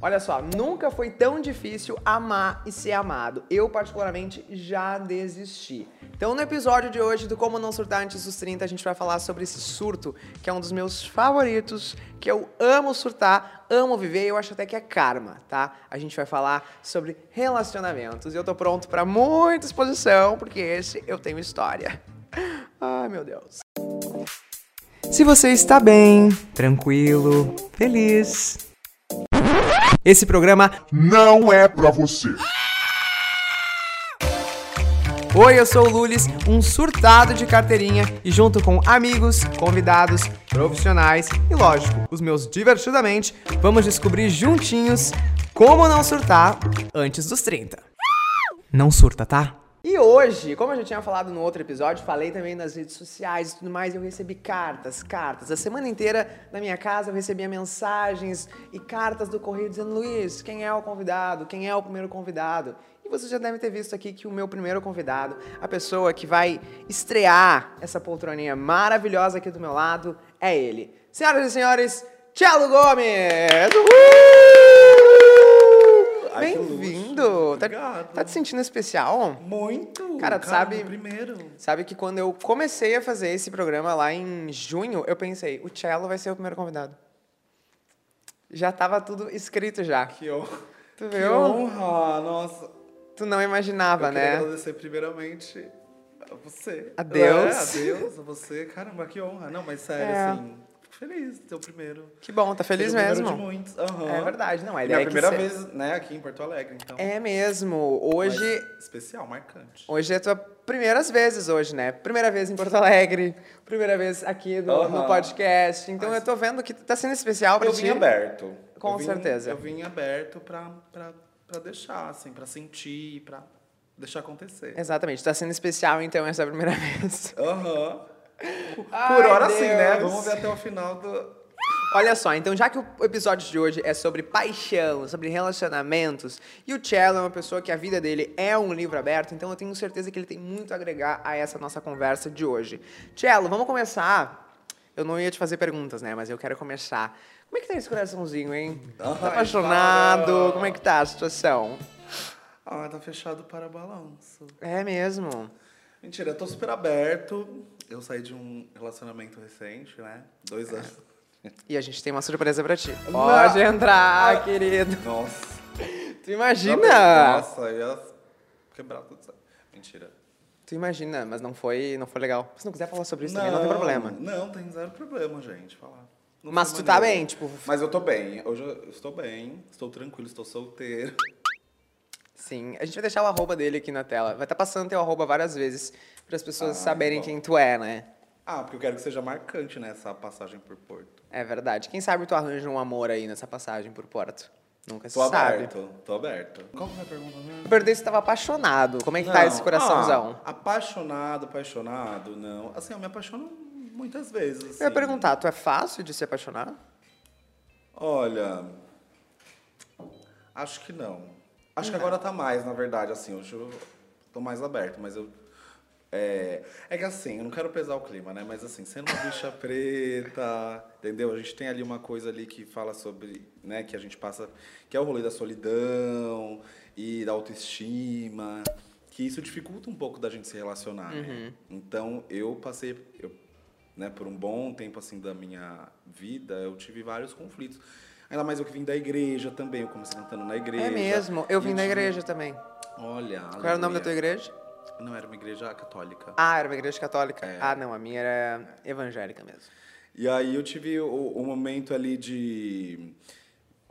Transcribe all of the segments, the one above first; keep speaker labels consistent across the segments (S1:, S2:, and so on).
S1: Olha só, nunca foi tão difícil amar e ser amado. Eu, particularmente, já desisti. Então, no episódio de hoje do Como Não Surtar Antes dos 30, a gente vai falar sobre esse surto, que é um dos meus favoritos, que eu amo surtar, amo viver e eu acho até que é karma, tá? A gente vai falar sobre relacionamentos. E eu tô pronto para muita exposição, porque esse eu tenho história. Ai, meu Deus. Se você está bem, tranquilo, feliz, esse programa
S2: não é pra você.
S1: Oi, eu sou o Lulis, um surtado de carteirinha e junto com amigos, convidados, profissionais e, lógico, os meus divertidamente, vamos descobrir juntinhos como não surtar antes dos 30. Não surta, tá? E hoje, como eu já tinha falado no outro episódio, falei também nas redes sociais e tudo mais, eu recebi cartas, cartas. A semana inteira na minha casa eu recebia mensagens e cartas do correio dizendo: Luiz, quem é o convidado? Quem é o primeiro convidado? E você já deve ter visto aqui que o meu primeiro convidado, a pessoa que vai estrear essa poltroninha maravilhosa aqui do meu lado, é ele. Senhoras e senhores, Tchelo Gomes!
S3: Ai, que
S1: Bem-vindo! Tá, tá te sentindo especial?
S3: Muito!
S1: Cara, tu sabe-
S3: Primeiro.
S1: Sabe que quando eu comecei a fazer esse programa lá em junho, eu pensei, o Cello vai ser o primeiro convidado. Já tava tudo escrito já.
S3: Que honra.
S1: Tu
S3: Que
S1: viu?
S3: honra! Nossa.
S1: Tu não imaginava,
S3: eu queria
S1: né?
S3: agradecer primeiramente a você.
S1: A Deus.
S3: É, a Deus, a você. Caramba, que honra. Não, mas sério,
S1: É.
S3: assim, feliz de ser o primeiro.
S1: Que bom, tá feliz
S3: primeiro
S1: mesmo.
S3: de muitos. Aham.
S1: É verdade, não, a
S3: Minha
S1: é
S3: primeira vez, né, aqui em Porto Alegre, então.
S1: É mesmo. Hoje,
S3: Mas especial, marcante.
S1: hoje é a tua primeiras vezes hoje, né? Primeira vez em Porto Alegre, primeira vez aqui no,
S3: Aham.
S1: no podcast. Então eu tô vendo que tá sendo especial pra
S3: Eu
S1: ti.
S3: vim aberto.
S1: Com
S3: Eu vim-
S1: certeza.
S3: Eu vim aberto pra, pra, pra deixar, assim, pra sentir, pra deixar acontecer.
S1: Exatamente, tá sendo especial então essa primeira vez.
S3: Aham.
S1: Ai,
S3: Por hora sim, né?
S1: Deus.
S3: Vamos ver até o final do.
S1: Olha só, então já que o episódio de hoje é sobre paixão, sobre relacionamentos, e o Cello é uma pessoa que a vida dele é um livro aberto, então eu tenho certeza que ele tem muito a agregar a essa nossa conversa de hoje. Cello, vamos começar. Eu não ia te fazer perguntas, né? Mas eu quero começar. Como é que tá esse coraçãozinho, hein?
S3: Ai,
S1: Tá apaixonado?
S3: para.
S1: Como é que tá a situação?
S3: Ah, tá fechado para balanço.
S1: É mesmo.
S3: Mentira, eu tô super aberto. Eu saí de um relacionamento recente, né? Dois anos.
S1: E a gente tem uma surpresa pra ti. Pode entrar, querido.
S3: Nossa.
S1: Tu imagina?
S3: Nossa, eu ia quebrar tudo isso. Mentira.
S1: Tu imagina, mas não foi, não foi legal. Se não quiser falar sobre isso também, não tem problema.
S3: Não, tem zero problema, gente. Falar. Não
S1: Mas tu tá
S3: maneira.
S1: bem, tipo-
S3: Mas eu tô bem. Hoje eu estou bem, estou tranquilo, estou solteiro.
S1: Sim, a gente vai deixar o arroba dele aqui na tela. Vai estar passando teu arroba várias vezes para as pessoas
S3: Ah,
S1: saberem
S3: bom.
S1: quem tu é, né?
S3: Ah, porque eu quero que seja marcante nessa passagem por Porto.
S1: É verdade. Quem sabe tu arranja um amor aí nessa passagem por Porto. Nunca se
S3: Tô
S1: sabe.
S3: aberto, tô aberto. Qual que é a pergunta mesmo?
S1: Eu perguntei se tu tava apaixonado. Como é que tá
S3: Não,
S1: esse coraçãozão?
S3: ah, apaixonado, apaixonado, não. Assim, eu me apaixono muitas vezes.
S1: Eu ia
S3: assim.
S1: perguntar, tu é fácil de se apaixonar?
S3: Olha, acho que não. Acho que agora tá mais, na verdade, assim, hoje eu tô mais aberto, mas eu. É, é que assim, eu não quero pesar o clima, né? Mas assim, sendo uma bicha preta, entendeu? A gente tem ali uma coisa ali que fala sobre, né, que a gente passa, que é o rolê da solidão e da autoestima, que isso dificulta um pouco da gente se relacionar, né? Então, eu passei, eu, né, por um bom tempo assim da minha vida, eu tive vários conflitos. Ainda mais eu que vim da igreja também, eu comecei cantando na igreja.
S1: É mesmo. Eu vim da igreja também.
S3: Olha.
S1: Qual era o nome da tua igreja?
S3: Não, era uma igreja católica.
S1: Ah, era uma igreja católica.
S3: É.
S1: Ah, não, a minha era evangélica mesmo.
S3: E aí eu tive o, o momento ali de.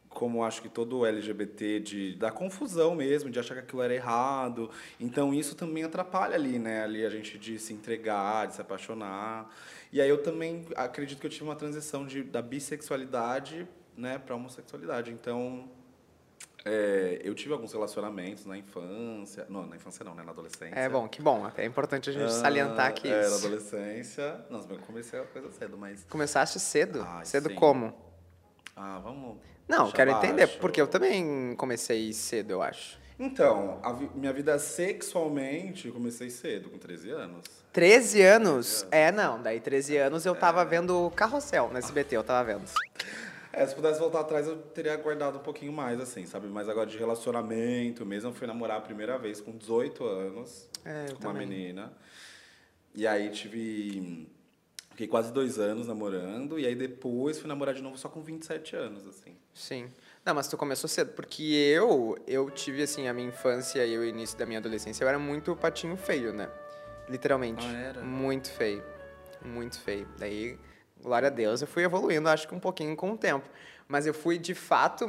S3: Como acho que todo LGBT, de, da confusão mesmo, de achar que aquilo era errado. Então isso também atrapalha ali, né? Ali a gente de se entregar, de se apaixonar. E aí eu também acredito que eu tive uma transição de, da bissexualidade né, para homossexualidade. Então é, eu tive alguns relacionamentos na infância. Não, na infância não, né? Na adolescência.
S1: É bom, que bom. É importante a gente salientar aqui
S3: Ah, é, na
S1: isso.
S3: adolescência. Nossa, eu comecei a coisa cedo, mas.
S1: Começaste cedo?
S3: Ai,
S1: cedo
S3: sim.
S1: como?
S3: Ah, vamos.
S1: Não, quero entender,
S3: baixo.
S1: porque eu também comecei cedo, eu acho.
S3: Então, vi- minha vida sexualmente eu comecei cedo, com 13 anos.
S1: 13 anos? É, não. Daí 13 anos eu tava vendo Carrossel no SBT, eu tava vendo.
S3: É, se pudesse voltar atrás, eu teria guardado um pouquinho mais, assim, sabe? Mas agora de relacionamento mesmo, eu fui namorar a primeira vez com 18 anos
S1: É,
S3: com uma
S1: também.
S3: menina. E aí tive. Fiquei quase dois anos namorando, e aí depois fui namorar de novo só com 27 anos, assim.
S1: Sim. Não, mas tu começou cedo, porque eu, eu tive, assim, a minha infância e o início da minha adolescência, eu era muito patinho feio, né? Literalmente.
S3: Ah, era?
S1: Muito feio. Muito feio. Daí, glória a Deus, eu fui evoluindo, acho que um pouquinho com o tempo. Mas eu fui, de fato,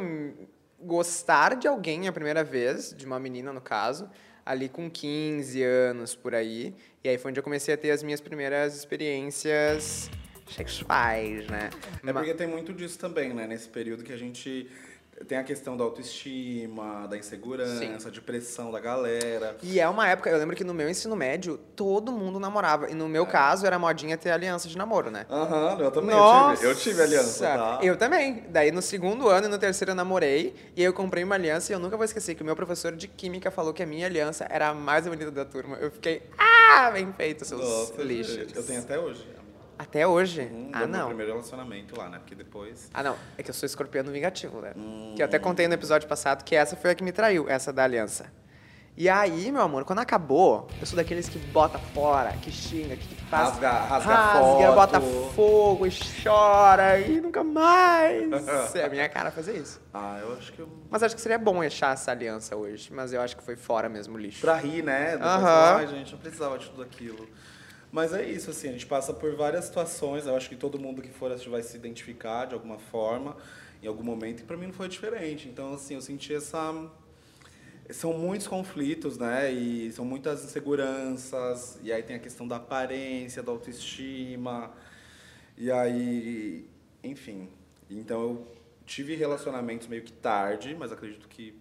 S1: gostar de alguém a primeira vez, de uma menina, no caso, ali com 15 anos, por aí. E aí foi onde eu comecei a ter as minhas primeiras experiências sexuais, né?
S3: É porque tem muito disso também, né? Nesse período que a gente tem a questão da autoestima, da insegurança, de pressão da galera.
S1: E é uma época, eu lembro que no meu ensino médio, todo mundo namorava. E no meu caso, era modinha ter aliança de namoro, né?
S3: Aham, eu também.
S1: Nossa!
S3: Eu tive, eu tive aliança, tá?
S1: Eu também. Daí no segundo ano e no terceiro eu namorei. E aí eu comprei uma aliança e eu nunca vou esquecer que o meu professor de química falou que a minha aliança era a mais bonita da turma. Eu fiquei, ah, bem feito, seus
S3: Nossa,
S1: lixos.
S3: gente, eu tenho até hoje.
S1: Até hoje?
S3: Hum,
S1: ah,
S3: do meu
S1: não.
S3: primeiro relacionamento lá, né? Porque depois.
S1: Ah, não. É que eu sou escorpiano vingativo, né?
S3: Hum.
S1: Que eu até contei no episódio passado que essa foi a que me traiu, essa da aliança. E aí, meu amor, quando acabou, eu sou daqueles que bota fora, que xinga, que faz.
S3: Rasga- rasga
S1: rasga,
S3: foto.
S1: bota fogo e chora e nunca mais. é a minha cara fazer isso.
S3: Ah, eu acho que eu.
S1: Mas acho que seria bom achar essa aliança hoje. Mas eu acho que foi fora mesmo o lixo.
S3: Pra rir, né? Depois falar, Ai, gente, não precisava de tudo aquilo. Mas é isso, assim, a gente passa por várias situações. Eu acho que todo mundo que for vai se identificar de alguma forma, em algum momento, e pra mim não foi diferente. Então, assim, eu senti essa. São muitos conflitos, né? E são muitas inseguranças. E aí tem a questão da aparência, da autoestima. E aí, enfim. Então eu tive relacionamentos meio que tarde, mas acredito que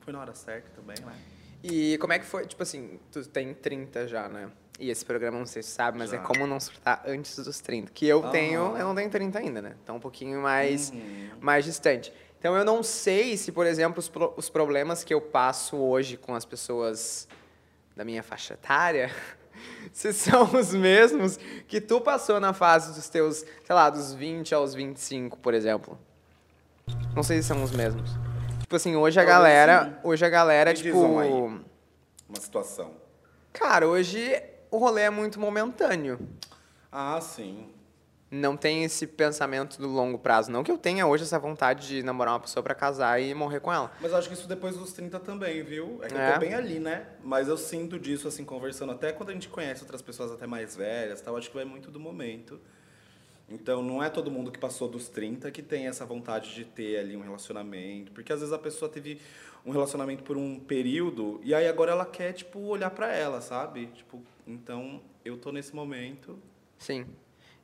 S3: foi na hora certa também, né?
S1: E como é que foi? Tipo assim, tu tem 30 já, né? E esse programa não sei se sabe, mas é
S3: Já.
S1: como não surtar antes dos 30. Que eu tenho, eu não tenho 30 ainda, né? Então um pouquinho mais,
S3: Uhum.
S1: mais distante. Então eu não sei se, por exemplo, os, pro- os problemas que eu passo hoje com as pessoas da minha faixa etária, se são os mesmos que tu passou na fase dos teus, sei lá, dos 20 aos 25, por exemplo. Não sei se são os mesmos. Tipo assim, hoje a galera, hoje a galera,
S3: Me
S1: tipo,
S3: um. Uma situação.
S1: Cara, hoje o rolê é muito momentâneo.
S3: Ah, sim.
S1: Não tem esse pensamento do longo prazo. Não que eu tenha hoje essa vontade de namorar uma pessoa pra casar e morrer com ela.
S3: Mas eu acho que isso depois dos 30 também, viu? É que
S1: É?
S3: eu tô bem ali, né? Mas eu sinto disso, assim, conversando. Até quando a gente conhece outras pessoas até mais velhas, tal, acho que vai muito do momento. Então, não é todo mundo que passou dos 30 que tem essa vontade de ter ali um relacionamento. Porque às vezes a pessoa teve um relacionamento por um período e aí agora ela quer, tipo, olhar pra ela, sabe? Tipo, então, eu tô nesse momento.
S1: Sim.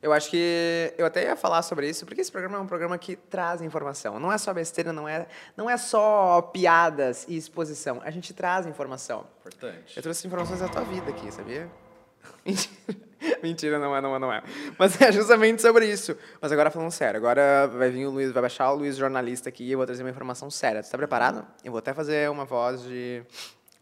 S1: Eu acho que eu até ia falar sobre isso, porque esse programa é um programa que traz informação. Não é só besteira, não é, não é só piadas e exposição. A gente traz informação.
S3: Importante.
S1: Eu trouxe informações da tua vida aqui, sabia? Mentira. Mentira, não é, não é, não é. Mas é justamente sobre isso. Mas agora falando sério, agora vai vir o Luiz, vai baixar o Luiz jornalista aqui e eu vou trazer uma informação séria. Tu tá preparado? Eu vou até fazer uma voz de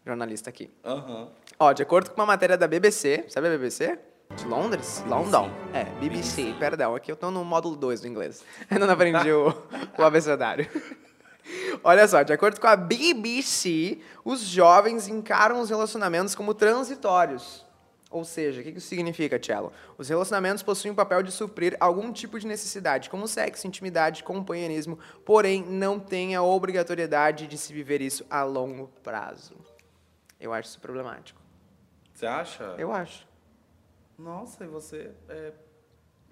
S1: jornalista aqui.
S3: Aham.
S1: Ó, de acordo com uma matéria da BBC, sabe a BBC? De Londres? London. É, BBC, perdão. Aqui eu tô no módulo 2 do inglês. Ainda não aprendi o, o abecedário. Olha só, de acordo com a BBC, os jovens encaram os relacionamentos como transitórios. Ou seja, o que que isso significa, Cello? Os relacionamentos possuem o papel de suprir algum tipo de necessidade, como sexo, intimidade, companheirismo, porém não tem a obrigatoriedade de se viver isso a longo prazo. Eu acho isso problemático.
S3: Você acha?
S1: Eu acho.
S3: Nossa, e você é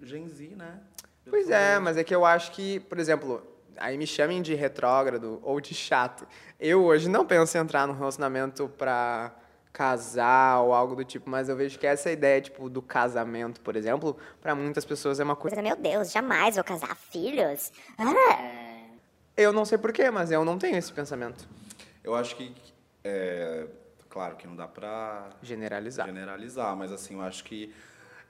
S3: Gen Z, né? Eu
S1: Pois é, mas é que eu acho que, por exemplo, aí me chamem de retrógrado ou de chato. Eu hoje não penso em entrar num relacionamento pra casar ou algo do tipo, mas eu vejo que essa ideia, tipo, do casamento, por exemplo, pra muitas pessoas é uma coisa.
S4: Meu Deus, jamais vou casar filhos. Ah.
S1: Eu não sei porquê, mas eu não tenho esse pensamento.
S3: Eu acho que, é, claro que não dá pra
S1: Generalizar.
S3: generalizar, mas assim, eu acho que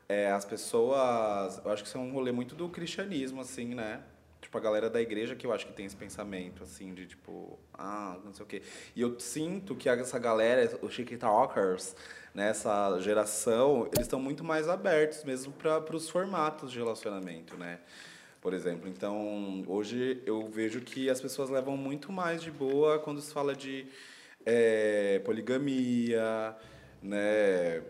S3: é, as pessoas, eu acho que isso é um rolê muito do cristianismo, assim, né? Tipo, a galera da igreja que eu acho que tem esse pensamento, assim, de tipo, ah, não sei o quê. E eu sinto que essa galera, os TikTokers, nessa geração, eles estão muito mais abertos mesmo para os formatos de relacionamento, né? por exemplo. Então, hoje eu vejo que as pessoas levam muito mais de boa quando se fala de é, poligamia, né?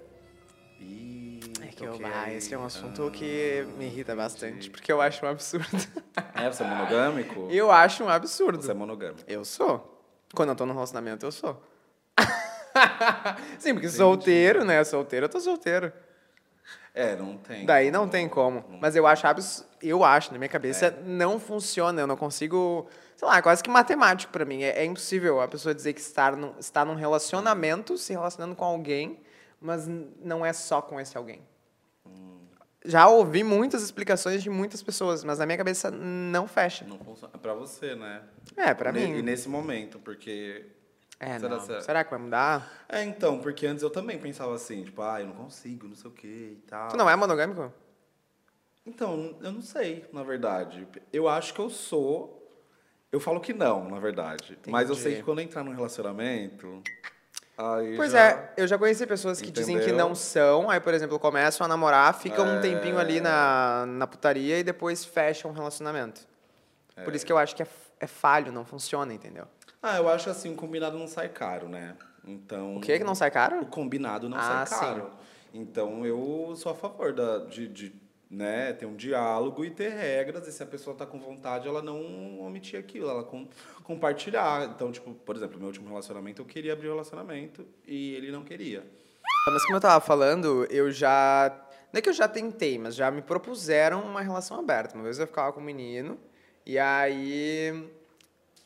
S3: Ih,
S1: É que eu, ah, esse é um assunto que me irrita bastante, porque eu acho um absurdo.
S3: É, você é monogâmico?
S1: eu acho um absurdo.
S3: Você é monogâmico.
S1: Eu sou. Quando eu tô no relacionamento, eu sou. Sim, porque solteiro, né? Solteiro, eu tô solteiro.
S3: É, não tem.
S1: Daí não tem como. Mas eu acho eu acho, na minha cabeça,
S3: É.
S1: não funciona. Eu não consigo. Sei lá, é quase que matemático pra mim. É, é impossível a pessoa dizer que estar num, está num relacionamento, se relacionando com alguém, mas não é só com esse alguém.
S3: Hum.
S1: Já ouvi muitas explicações de muitas pessoas, mas na minha cabeça não fecha.
S3: Não funciona. É pra você, né?
S1: É, pra
S3: Ne-
S1: mim.
S3: E nesse momento, porque.
S1: É,
S3: Será- será-
S1: Será que vai mudar?
S3: É, então, porque antes eu também pensava assim, tipo, ah, eu não consigo, não sei o que e tal.
S1: Tu não é monogâmico?
S3: Então, eu não sei, na verdade. Eu acho que eu sou. Eu falo que não, na verdade. Mas eu sei
S1: Entendi.
S3: que quando eu entrar num relacionamento. Aí
S1: Pois
S3: já...
S1: é, eu já conheci pessoas que dizem que
S3: Entendeu?
S1: não são, aí, por exemplo, começam a namorar, ficam um
S3: É.
S1: tempinho ali na, na putaria e depois fecham um relacionamento. Por isso que eu acho que é, é falho, não funciona, entendeu?
S3: Ah, eu acho assim, o combinado não sai caro, né? Então.
S1: O que que não sai
S3: O
S1: caro?
S3: combinado não
S1: Ah,
S3: sai caro. Então eu sou a favor da, de, de né, ter um diálogo e ter regras, e se a pessoa está com vontade, ela não omitir aquilo, ela com, compartilhar. Então, tipo, por exemplo, meu último relacionamento, eu queria abrir o relacionamento e ele não queria.
S1: Mas como eu tava falando, eu já. Não é que eu já tentei, mas já me propuseram uma relação aberta. Uma vez eu ficava com um menino, e aí.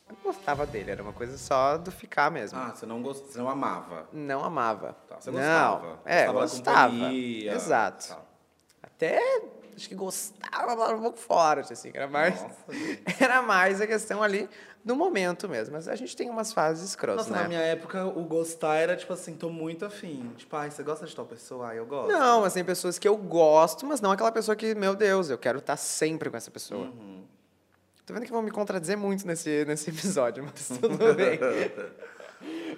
S1: Eu não gostava dele, era uma coisa só do ficar mesmo.
S3: Ah, você não, gost... você não amava.
S1: Não amava.
S3: Tá, você
S1: não,
S3: gostava.
S1: É,
S3: Gostava
S1: Exato.
S3: tal.
S1: Até acho que gostava mas um pouco forte, assim, que era mais.
S3: Nossa.
S1: Era mais a questão ali do momento mesmo. Mas a gente tem umas fases escrotas,
S3: Nossa,
S1: né?
S3: na minha época, o gostar era tipo assim, tô muito afim. Tipo, ai, você gosta de tal pessoa? Ah, eu gosto.
S1: Não, mas tem pessoas que eu gosto, mas não aquela pessoa que, meu Deus, eu quero estar sempre com essa pessoa.
S3: Uhum.
S1: Tô vendo que vão me contradizer muito nesse, nesse episódio, mas tudo bem.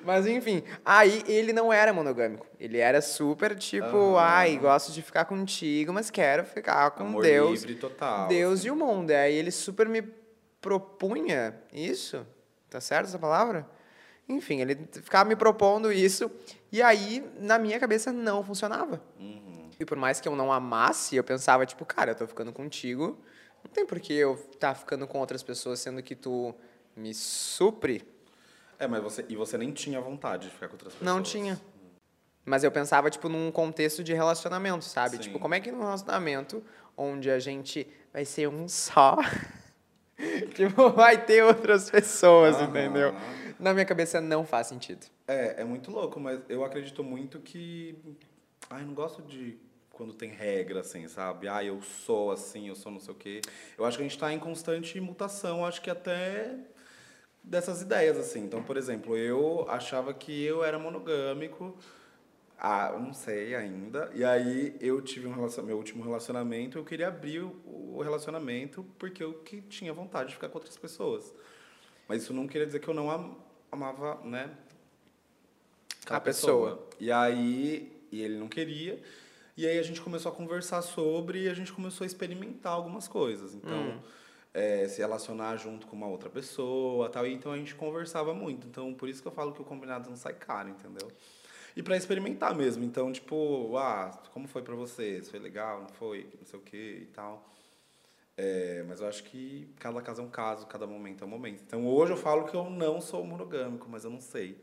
S1: Mas enfim, aí ele não era monogâmico. Ele era super tipo, ai, gosto de ficar contigo, mas quero ficar com
S3: Amor
S1: Deus.
S3: livre total.
S1: Deus e o mundo. Aí ele super me propunha isso. Tá certo essa palavra? Enfim, ele ficava me propondo isso. E aí, na minha cabeça, não funcionava.
S3: Uhum.
S1: E por mais que eu não amasse, eu pensava, tipo, cara, eu tô ficando contigo. Não tem por que eu estar ficando com outras pessoas, sendo que tu me supre.
S3: É, mas você. E você nem tinha vontade de ficar com outras pessoas.
S1: Não tinha. Mas eu pensava, tipo, num contexto de relacionamento, sabe?
S3: Sim.
S1: Tipo, como é que num relacionamento onde a gente vai ser um só, tipo, vai ter outras pessoas,
S3: Aham.
S1: entendeu? Na minha cabeça não faz sentido.
S3: É, é muito louco, mas eu acredito muito que. Ai, não gosto de quando tem regra, assim, sabe? Ah, eu sou assim, eu sou não sei o quê. Eu acho que a gente está em constante mutação, acho que até dessas ideias, assim. Então, por exemplo, eu achava que eu era monogâmico. Ah, não sei ainda. E aí eu tive um relacion... meu último relacionamento, eu queria abrir o relacionamento porque eu que tinha vontade de ficar com outras pessoas. Mas isso não queria dizer que eu não am- amava, né?
S1: A pessoa.
S3: E aí, e ele não queria. E aí a gente começou a conversar sobre e a gente começou a experimentar algumas coisas. Então, é, se relacionar junto com uma outra pessoa tal. E então a gente conversava muito. Então, por isso que eu falo que o combinado não sai caro, entendeu? E para experimentar mesmo. Então, tipo, ah, como foi para vocês? Foi legal? Não foi? Não sei o quê e tal. É, mas eu acho que cada caso é um caso, cada momento é um momento. Então hoje eu falo que eu não sou monogâmico, mas eu não sei.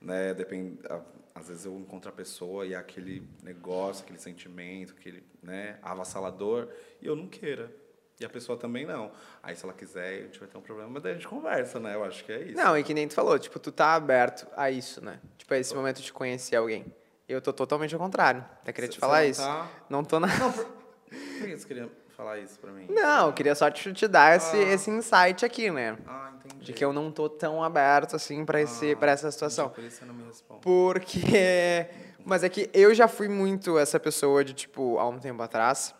S3: Né? Depende, a- às vezes eu encontro a pessoa e é aquele negócio, aquele sentimento, aquele né, avassalador, e eu não queira. E a pessoa também não. Aí se ela quiser, a gente vai ter um problema, mas daí a gente conversa, né? Eu acho que é isso.
S1: Não, e que nem tu falou, tipo, tu tá aberto a isso, né? Tipo, a esse momento de conhecer alguém. Eu tô totalmente ao contrário. Até queria te falar
S3: não
S1: isso.
S3: tá-
S1: Não tô na.
S3: Por que você queria falar isso pra mim?
S1: Não, eu queria só te, te dar esse,
S3: Ah.
S1: esse insight aqui, né?
S3: Ah, entendi.
S1: De que eu não tô tão aberto assim pra, esse,
S3: Ah,
S1: pra essa situação.
S3: entendi, Por isso você não me responde.
S1: Porque. Mas é que eu já fui muito essa pessoa de, tipo, há um tempo atrás,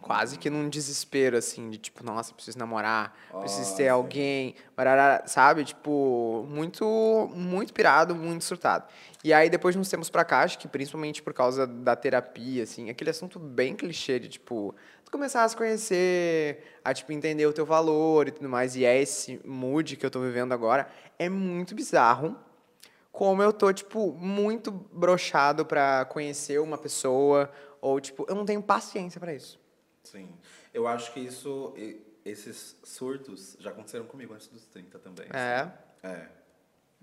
S1: quase que num desespero, assim, de tipo, nossa, preciso namorar, preciso
S3: Ah,
S1: ter
S3: sim.
S1: alguém, barará, sabe? Tipo, muito, muito pirado, muito surtado. E aí, depois de uns tempos pra cá, acho que principalmente por causa da terapia, assim, aquele assunto bem clichê de, tipo, tu começar a se conhecer, a, tipo, entender o teu valor e tudo mais, e é esse mood que eu tô vivendo agora, é muito bizarro como eu tô, tipo, muito brochado pra conhecer uma pessoa, ou, tipo, eu não tenho paciência pra isso.
S3: Sim. Eu acho que isso, esses surtos já aconteceram comigo antes dos 30 também.
S1: É.
S3: assim. É.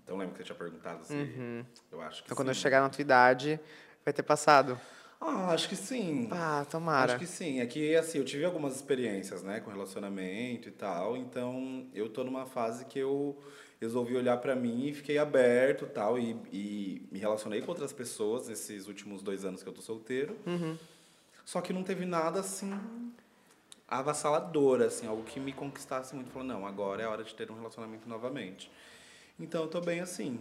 S3: Então lembra que você tinha perguntado assim? Eu acho que
S1: Então, quando eu
S3: sim.
S1: chegar na tua idade, vai ter passado.
S3: Ah, acho que sim.
S1: Ah, tomara.
S3: Acho que sim. É que, assim, eu tive algumas experiências, né, com relacionamento e tal. Então, eu tô numa fase que eu resolvi olhar pra mim e fiquei aberto tal, e, e me relacionei com outras pessoas nesses últimos dois anos que eu tô solteiro. Só que não teve nada, assim, avassalador, assim, algo que me conquistasse muito. Falou, não, agora é a hora de ter um relacionamento novamente. Então, eu tô bem assim.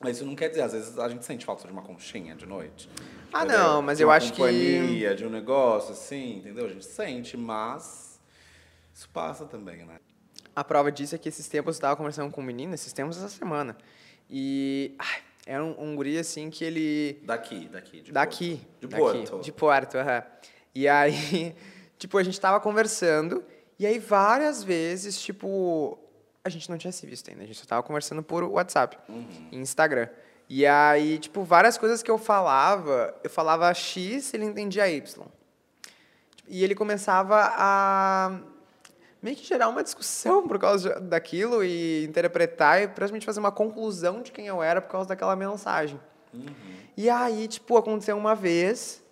S3: Mas isso não quer dizer, às vezes a gente sente falta de uma conchinha de noite.
S1: Ah,
S3: entendeu?
S1: não, mas
S3: De
S1: eu
S3: uma
S1: acho que-
S3: companhia, de um negócio, assim, entendeu? A gente sente, mas isso passa também, né?
S1: A prova disso é que esses tempos eu tava conversando com um menino, esses tempos essa semana. E ai, era um, um guri assim que ele.
S3: Daqui, daqui. De
S1: daqui.
S3: Porto. De
S1: daqui,
S3: Porto.
S1: De Porto, aham. E aí, tipo, a gente tava conversando, e aí várias vezes, tipo, a gente não tinha se visto ainda, a gente só tava conversando por WhatsApp,
S3: Uhum.
S1: e Instagram. E aí, tipo, várias coisas que eu falava, eu falava X, ele entendia Y. E ele começava a meio que gerar uma discussão por causa daquilo e interpretar e praticamente fazer uma conclusão de quem eu era por causa daquela mensagem. E aí, tipo, aconteceu uma vez,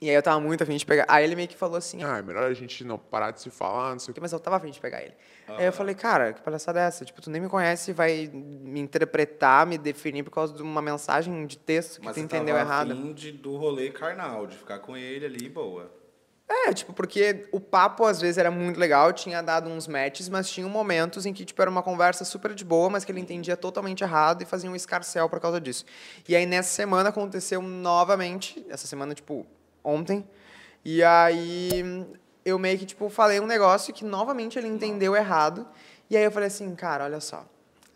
S1: e aí eu tava muito afim de pegar. Aí ele meio que falou assim,
S5: Ah, é melhor a gente não parar de se falar, não sei o quê.
S1: mas eu tava afim de pegar ele. Aí eu falei, cara, que palhaçada é essa? Tipo, tu nem me conhece e vai me interpretar, me definir por causa de uma mensagem de texto que
S3: Mas
S1: tu
S3: você
S1: entendeu
S3: tava
S1: errado.
S3: afim de, do rolê carnal, de ficar com ele ali, boa.
S1: É, tipo, porque o papo às vezes era muito legal, tinha dado uns matches, mas tinha momentos em que, tipo, era uma conversa super de boa, mas que ele entendia totalmente errado e fazia um escarcel por causa disso. E aí nessa semana aconteceu novamente, essa semana, tipo, ontem, e aí eu meio que, tipo, falei um negócio que novamente ele entendeu errado, e aí eu falei assim, cara, olha só,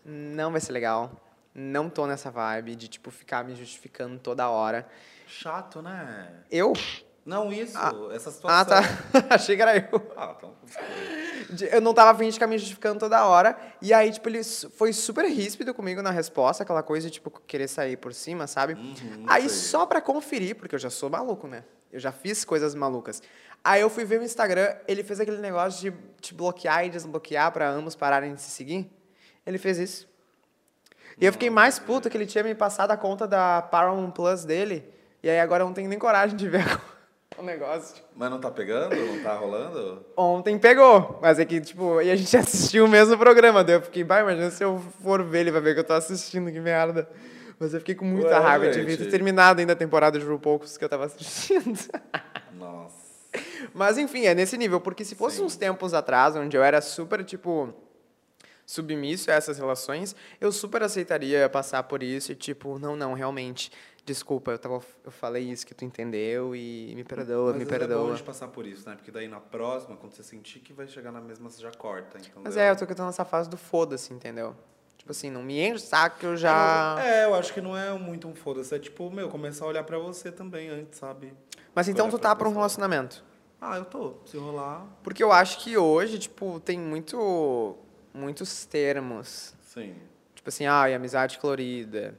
S1: não vai ser legal, não tô nessa vibe de, tipo, ficar me justificando toda hora.
S3: Chato, né?
S1: Eu?
S3: Não, isso, essa situação.
S1: Ah, tá. Achei que era eu.
S3: Ah, então.
S1: Eu não tava afim de ficar me justificando toda hora. E aí, tipo, ele foi super ríspido comigo na resposta, aquela coisa de, tipo, querer sair por cima, sabe? aí,
S3: sei.
S1: só pra conferir, porque eu já sou maluco, né? Eu já fiz coisas malucas. Aí eu fui ver o Instagram, ele fez aquele negócio de te bloquear e desbloquear pra ambos pararem de se seguir. Ele fez isso. E eu fiquei mais puto que ele tinha me passado a conta da Paramount Plus dele. E aí agora eu não tenho nem coragem de ver o negócio.
S3: Mas não tá pegando? Não tá rolando?
S1: Ontem pegou, mas é que, tipo, e a gente assistiu o mesmo programa, daí eu fiquei, vai, imagina se eu for ver, ele vai ver que eu tô assistindo, que merda. Mas eu fiquei com muita
S3: Ué,
S1: raiva, devia
S3: gente.
S1: ter terminado ainda a temporada de RuPaul's que eu tava assistindo.
S3: Nossa.
S1: Mas enfim, é nesse nível, porque se fosse uns tempos atrás, onde eu era super, tipo, submisso a essas relações, eu super aceitaria passar por isso e, tipo, não, não, realmente, desculpa, eu, tava, eu falei isso que tu entendeu e me perdoa,
S3: Mas
S1: me
S3: É bom a
S1: perdoa.
S3: gente passar por isso, né? Porque daí na próxima, quando você sentir que vai chegar na mesma, você já corta. Entendeu?
S1: Mas é, eu tô tô nessa fase do foda-se, entendeu? Tipo assim, não me enche o saco que eu já.
S3: É, eu acho que não é muito um foda-se. É tipo, meu, começar a olhar pra você também antes, sabe?
S1: Mas então
S3: Olhar
S1: tu tá pra um relacionamento.
S3: Ah, eu tô. Se rolar,
S1: Porque eu acho que hoje, tipo, tem muito. muitos termos.
S3: sim.
S1: Tipo assim, ah, amizade colorida,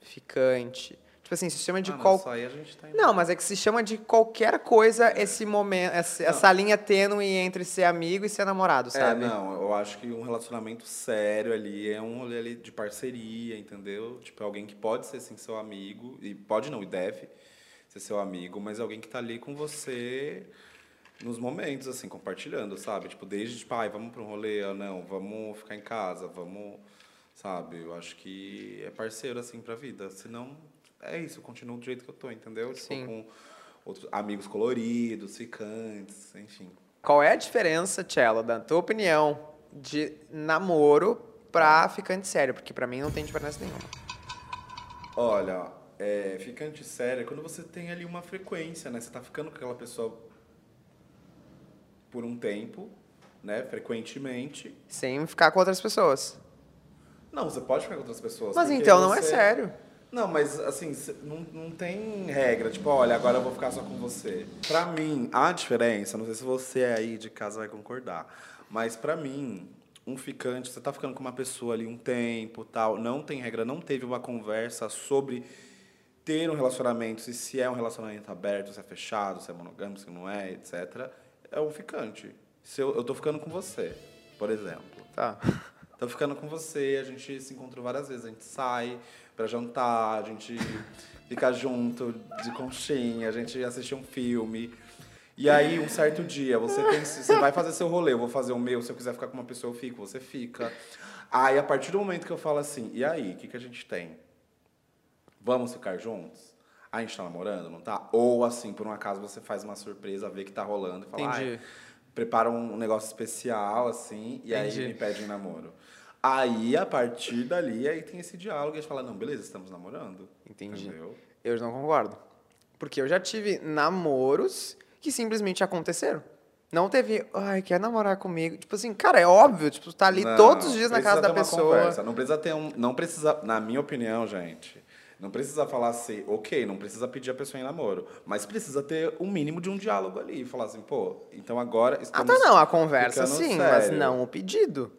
S1: ficante. Tipo assim, se chama de
S3: ah, não,
S1: qual.
S3: isso aí a gente tá.
S1: Não, mas é que se chama de qualquer coisa esse momento, essa, essa linha tênue entre ser amigo e ser namorado,
S3: É,
S1: sabe?
S3: não, eu acho que um relacionamento sério ali é um rolê ali de parceria, entendeu? Tipo, é alguém que pode ser, sim, seu amigo, e pode não, e deve ser seu amigo, mas é alguém que tá ali com você nos momentos, assim, compartilhando, sabe? Tipo, desde, tipo, ai, vamos pra um rolê, ah, não, vamos ficar em casa, vamos, sabe? Eu acho que é parceiro, assim, pra vida. Senão, é isso, eu continuo do jeito que eu tô, entendeu? Tipo,
S1: Sim.
S3: com outros amigos coloridos, ficantes, enfim.
S1: Qual é a diferença, Cello, da tua opinião, de namoro pra ficante sério? Porque pra mim não tem diferença nenhuma.
S3: Olha, é, ficante sério é quando você tem ali uma frequência, né? Você tá ficando com aquela pessoa por um tempo, né? Frequentemente.
S1: Sem ficar com outras pessoas.
S3: Não, você pode ficar com outras pessoas.
S1: Mas então não é sério.
S3: Não, mas assim, não, não tem regra, tipo, olha, agora eu vou ficar só com você. Pra mim, a diferença, não sei se você aí de casa vai concordar, mas pra mim, um ficante, você tá ficando com uma pessoa ali um tempo, tal, não tem regra, não teve uma conversa sobre ter um relacionamento, se, se é um relacionamento aberto, se é fechado, se é monogâmico, se não é, etc. É um ficante. Se eu, eu tô ficando com você, por exemplo.
S1: Tá.
S3: Tô ficando com você, a gente se encontrou várias vezes, a gente sai pra jantar, a gente fica junto de conchinha, a gente assiste um filme. E aí, um certo dia, você tem, você vai fazer seu rolê, eu vou fazer o meu, se eu quiser ficar com uma pessoa, eu fico, você fica. Aí, a partir do momento que eu falo assim, e aí, o que, que a gente tem? Vamos ficar juntos? A gente tá namorando, não tá? Ou assim, por um acaso você faz uma surpresa, vê que tá rolando e fala,
S1: Entendi.
S3: "Ai, prepara um negócio especial, assim, e
S1: Entendi.
S3: aí me pede em namoro. Aí, a partir dali, aí tem esse diálogo e a gente fala, não, beleza, estamos namorando.
S1: Entendi.
S3: Entendeu?
S1: Eu não concordo. Porque eu já tive namoros que simplesmente aconteceram. Não teve, ai, quer namorar comigo? Tipo assim, cara, é óbvio, tipo, tá ali
S3: Não,
S1: todos os dias na casa da pessoa.
S3: conversa, Não precisa ter um. Não precisa, na minha opinião, gente. Não precisa falar assim, ok, não precisa pedir a pessoa em namoro. Mas precisa ter um mínimo de um diálogo ali. Falar assim, pô, então agora
S1: Ah,
S3: estamos.
S1: tá, não, a conversa sim, mas
S3: sério.
S1: não o pedido.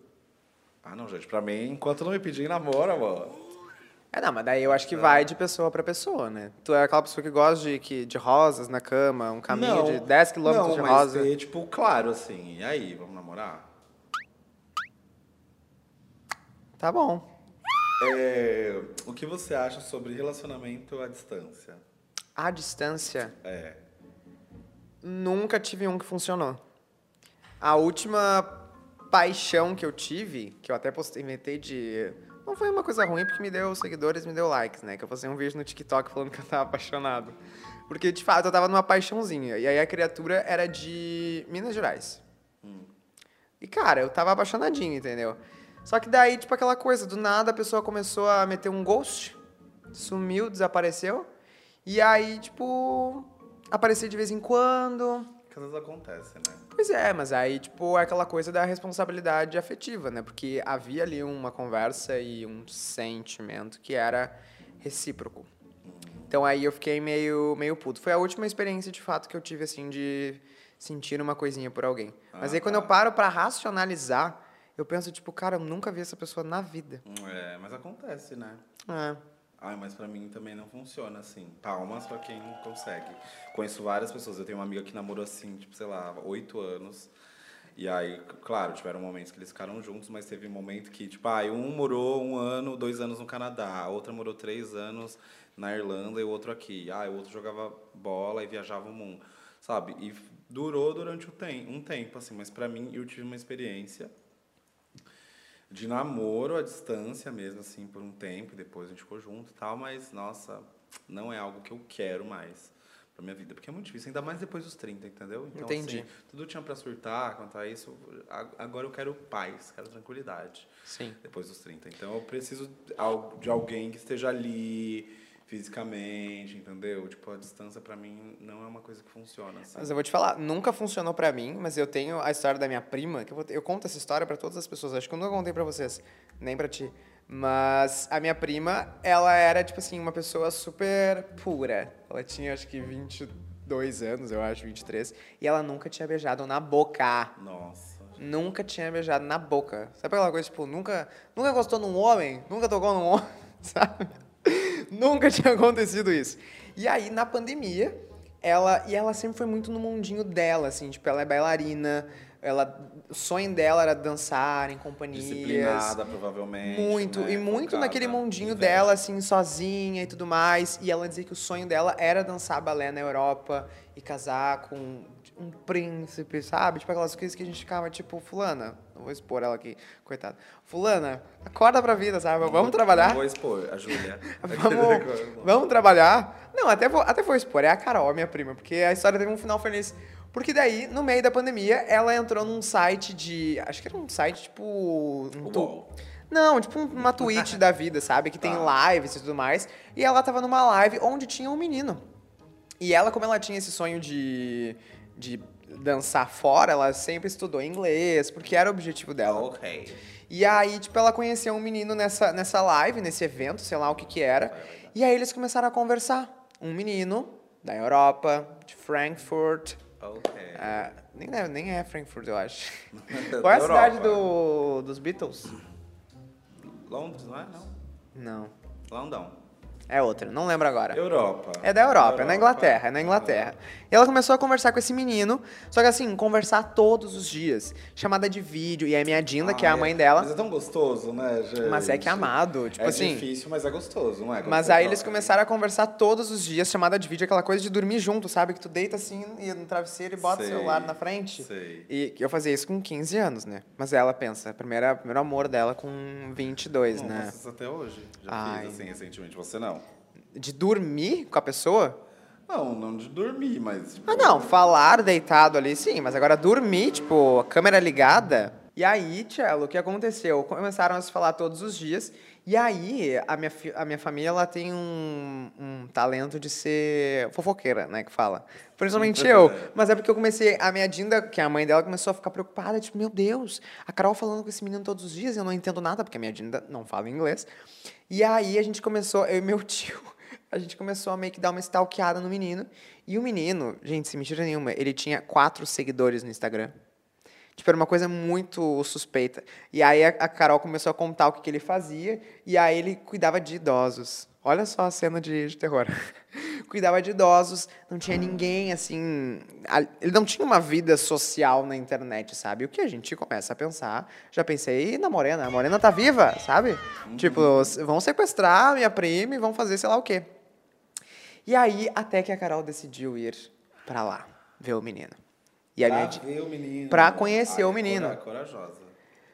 S3: Ah, não, gente, pra mim, enquanto não me pedir namoro, amor.
S1: É, não, mas daí eu acho que vai de pessoa pra pessoa, né? Tu é aquela pessoa que gosta de, que, de rosas na cama, um caminho de 10 quilômetros
S3: não,
S1: de rosa.
S3: ter, tipo, claro, assim, e aí, vamos namorar?
S1: Tá bom.
S3: É, o que você acha sobre relacionamento à distância?
S1: À distância,
S3: É.
S1: nunca tive um que funcionou. A última paixão que eu tive, que eu até postei, inventei de. Não foi uma coisa ruim, porque me deu seguidores, me deu likes, né? Que eu postei um vídeo no TikTok falando que eu tava apaixonado. Porque, de fato, eu tava numa paixãozinha. E aí a criatura era de Minas Gerais. E, cara, eu tava apaixonadinho, entendeu? Só que daí, tipo, aquela coisa, do nada a pessoa começou a meter um ghost, sumiu, desapareceu. E aí, tipo, aparecia de vez em quando.
S3: Às vezes acontece, né?
S1: Pois é, mas aí, tipo, é aquela coisa da responsabilidade afetiva, né? Porque havia ali uma conversa e um sentimento que era recíproco. Então aí eu fiquei meio, meio puto. Foi a última experiência, de fato, que eu tive, assim, de sentir uma coisinha por alguém. Mas
S3: Ah,
S1: aí quando
S3: tá.
S1: eu paro pra racionalizar, eu penso, tipo, cara, eu nunca vi essa pessoa na vida.
S3: É, mas acontece, né?
S1: É.
S3: Ai, mas pra mim também não funciona assim. Palmas pra quem consegue. Conheço várias pessoas. Eu tenho uma amiga que namorou assim, tipo, sei lá, oito anos. E aí, claro, tiveram momentos que eles ficaram juntos, mas teve um momento que, tipo, ai, um morou um ano, dois anos no Canadá, a outra morou três anos na Irlanda e o outro aqui. Ah, o outro jogava bola e viajava o mundo, sabe? E durou durante um tempo, assim, mas pra mim eu tive uma experiência de namoro à distância mesmo, assim, por um tempo, e depois a gente ficou junto e tal, mas, nossa, não é algo que eu quero mais pra minha vida, porque é muito difícil, ainda mais depois dos 30, entendeu? Então,
S1: Entendi.
S3: assim, tudo tinha pra surtar quanto a isso, agora eu quero paz, quero tranquilidade
S1: Sim.
S3: depois dos 30. Então eu preciso de alguém que esteja ali fisicamente, entendeu? Tipo, a distância pra mim não é uma coisa que funciona, assim.
S1: Mas eu vou te falar, nunca funcionou pra mim, mas eu tenho a história da minha prima, que eu, vou, eu conto essa história pra todas as pessoas, acho que eu nunca contei pra vocês, nem pra ti. Mas a minha prima, ela era, tipo assim, uma pessoa super pura. Ela tinha, acho que 22 anos, eu acho, 23, e ela nunca tinha beijado na boca.
S3: Nossa.
S1: Nunca tinha beijado na boca. Sabe aquela coisa, tipo, nunca, nunca gostou num homem? Nunca tocou num homem, sabe? nunca tinha acontecido isso. E aí, na pandemia, ela... E ela sempre foi muito no mundinho dela, assim. Tipo, ela é bailarina. Ela, o sonho dela era dançar em companhias.
S3: Disciplinada, provavelmente.
S1: Muito,
S3: né?
S1: e muito
S3: Focada,
S1: naquele mundinho
S3: investe.
S1: dela, assim, sozinha e tudo mais. E ela dizia que o sonho dela era dançar balé na Europa e casar com um príncipe, sabe? Tipo aquelas coisas que a gente ficava, tipo, fulana, não vou expor ela aqui, coitada. Fulana, acorda pra vida, sabe? Vamos trabalhar.
S3: Não vou expor, a Júlia.
S1: Vamos, vamos trabalhar. Não, até vou, até vou expor. É a Carol, minha prima, porque a história teve um final feliz. Porque daí, no meio da pandemia, ela entrou num site de. Acho que era um site tipo. Um tu- não, tipo um- uma Twitch da vida, sabe? Que tem
S3: Tá.
S1: lives e tudo mais. E ela tava numa live onde tinha um menino. E ela, como ela tinha esse sonho de, de dançar fora, ela sempre estudou inglês, porque era o objetivo dela.
S3: Ok.
S1: E aí, tipo, ela conheceu um menino nessa, nessa live, nesse evento, sei lá o que que era. E aí eles começaram a conversar. Um menino da Europa, de Frankfurt.
S3: Ok.
S1: ah, nem, é, nem é Frankfurt, eu acho. Qual é a cidade
S3: Europa.
S1: do, dos Beatles?
S3: Londres, não é? Não.
S1: Não.
S3: Londão.
S1: É outra, não lembro agora.
S3: Europa.
S1: É da Europa, é na Inglaterra, é na Inglaterra. E ela começou a conversar com esse menino, só que assim, conversar todos os dias. Chamada de vídeo, e a minha Dinda, que é a mãe
S3: Mas
S1: dela.
S3: é tão gostoso, né, gente?
S1: Mas é que é amado, tipo
S3: é
S1: assim.
S3: difícil, mas é gostoso, não é?
S1: Mas aí eles
S3: troca.
S1: começaram a conversar todos os dias, chamada de vídeo, aquela coisa de dormir junto, sabe? Que tu deita assim e no travesseiro e bota
S3: Sei,
S1: o celular na frente.
S3: sei.
S1: E eu fazia isso com 15 anos, né? Mas ela pensa, primeira, primeiro amor dela com 22,
S3: Não,
S1: né?
S3: isso até hoje. Já
S1: Ai.
S3: fiz assim recentemente. Você não?
S1: De dormir com a pessoa?
S3: Não, não de dormir, mas. tipo,
S1: Ah, não, falar deitado ali, sim, mas agora dormir, tipo, a câmera ligada. E aí, Tchelo, o que aconteceu? Começaram a se falar todos os dias. E aí, a minha, a minha família, ela tem um, um talento de ser fofoqueira, né, que fala. Principalmente eu. Mas é porque eu comecei, a minha Dinda, que é a mãe dela, começou a ficar preocupada, tipo, meu Deus, a Carol falando com esse menino todos os dias, eu não entendo nada, porque a minha Dinda não fala inglês. E aí, a gente começou, eu e meu tio, a gente começou a meio que dar uma stalkeada no menino. E o menino, gente, sem mentira nenhuma, ele tinha quatro seguidores no Instagram. Tipo, era uma coisa muito suspeita. E aí a, Carol começou a contar o que, que ele fazia, e aí ele cuidava de idosos. Olha só a cena de, de terror. cuidava de idosos, não tinha ninguém assim. a- Ele não tinha uma vida social na internet, sabe? O que a gente começa a pensar. Já pensei na Morena, a Morena tá viva, sabe? Tipo, s- vão sequestrar minha prima e vão fazer sei lá o quê. E aí, até que a Carol decidiu ir pra lá, ver o menino. E
S3: Pra
S1: minha
S3: ver o menino.
S1: pra conhecer
S3: Ai,
S1: o menino.
S3: cora- Corajosa.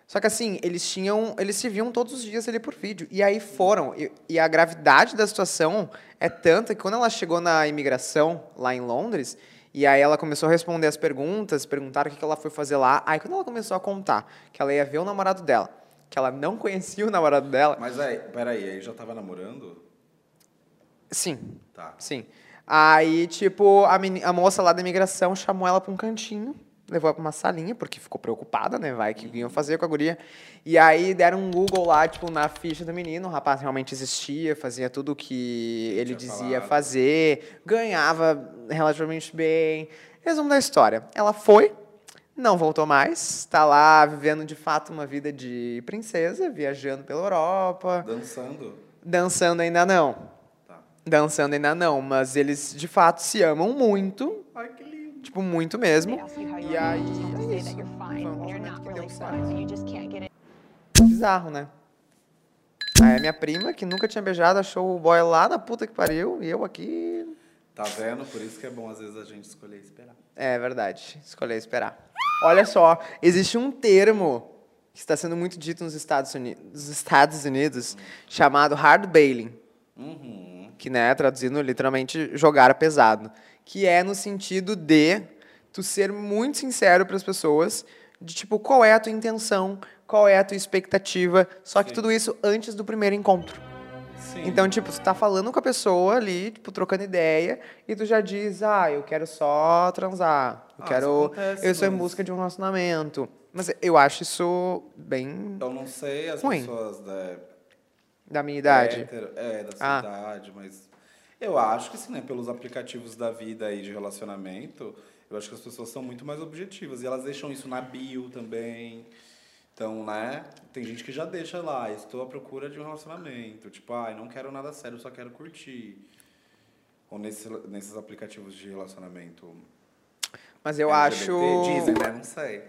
S1: Só que assim, eles tinham. Eles se viam todos os dias ali por vídeo. E aí foram. E, e a gravidade da situação é tanta que quando ela chegou na imigração, lá em Londres, e aí ela começou a responder as perguntas, perguntaram o que ela foi fazer lá. Aí quando ela começou a contar que ela ia ver o namorado dela, que ela não conhecia o namorado dela.
S3: Mas aí, peraí, aí já tava namorando?
S1: Sim,
S3: Tá.
S1: Sim. Aí, tipo, a, meni- a moça lá da imigração chamou ela pra um cantinho, levou ela pra uma salinha, porque ficou preocupada, né? Vai que iam fazer com a guria. E aí deram um Google lá, tipo, na ficha do menino. O rapaz realmente existia, fazia tudo o que ele
S3: Tinha
S1: dizia
S3: falado.
S1: fazer, ganhava relativamente bem. Resumo da história. Ela foi, não voltou mais, tá lá vivendo de fato uma vida de princesa, viajando pela Europa.
S3: Dançando?
S1: Dançando ainda não. Dançando ainda não, mas eles de fato se amam muito,
S3: Ai, que lindo.
S1: tipo, muito mesmo. E aí, é isso. um. Bizarro, né? Aí a minha prima, que nunca tinha beijado, achou o boy lá na puta que pariu, e eu aqui.
S3: Tá vendo? Por isso que é bom às vezes a gente escolher esperar.
S1: É verdade, escolher esperar. Olha só, existe um termo que está sendo muito dito nos Estados Unidos, nos Estados Unidos chamado hard bailing.
S3: Uhum.
S1: Que né, traduzindo literalmente jogar pesado, que é no sentido de tu ser muito sincero para as pessoas de tipo qual é a tua intenção, qual é a tua expectativa, só que
S3: Sim.
S1: tudo isso antes do primeiro encontro.
S3: Sim.
S1: Então, tipo, tu tá falando com a pessoa ali, tipo, trocando ideia, e tu já diz, ah, eu quero só transar, eu
S3: Ah,
S1: quero,
S3: acontece,
S1: eu em
S3: mas-
S1: busca de um relacionamento. Mas eu acho isso bem
S3: Eu não sei as
S1: Ruim.
S3: pessoas da
S1: da minha idade.
S3: hétero- é, da sua
S1: Ah.
S3: idade, mas eu acho que sim, né? Pelos aplicativos da vida aí de relacionamento, eu acho que as pessoas são muito mais objetivas. E elas deixam isso na bio também. Então, né? Tem gente que já deixa lá, estou à procura de um relacionamento. Tipo, ai, não quero nada sério, só quero curtir. Ou nesse, nesses aplicativos de relacionamento.
S1: Mas eu
S3: LGBT,
S1: acho.
S3: Dizem, né? Não sei.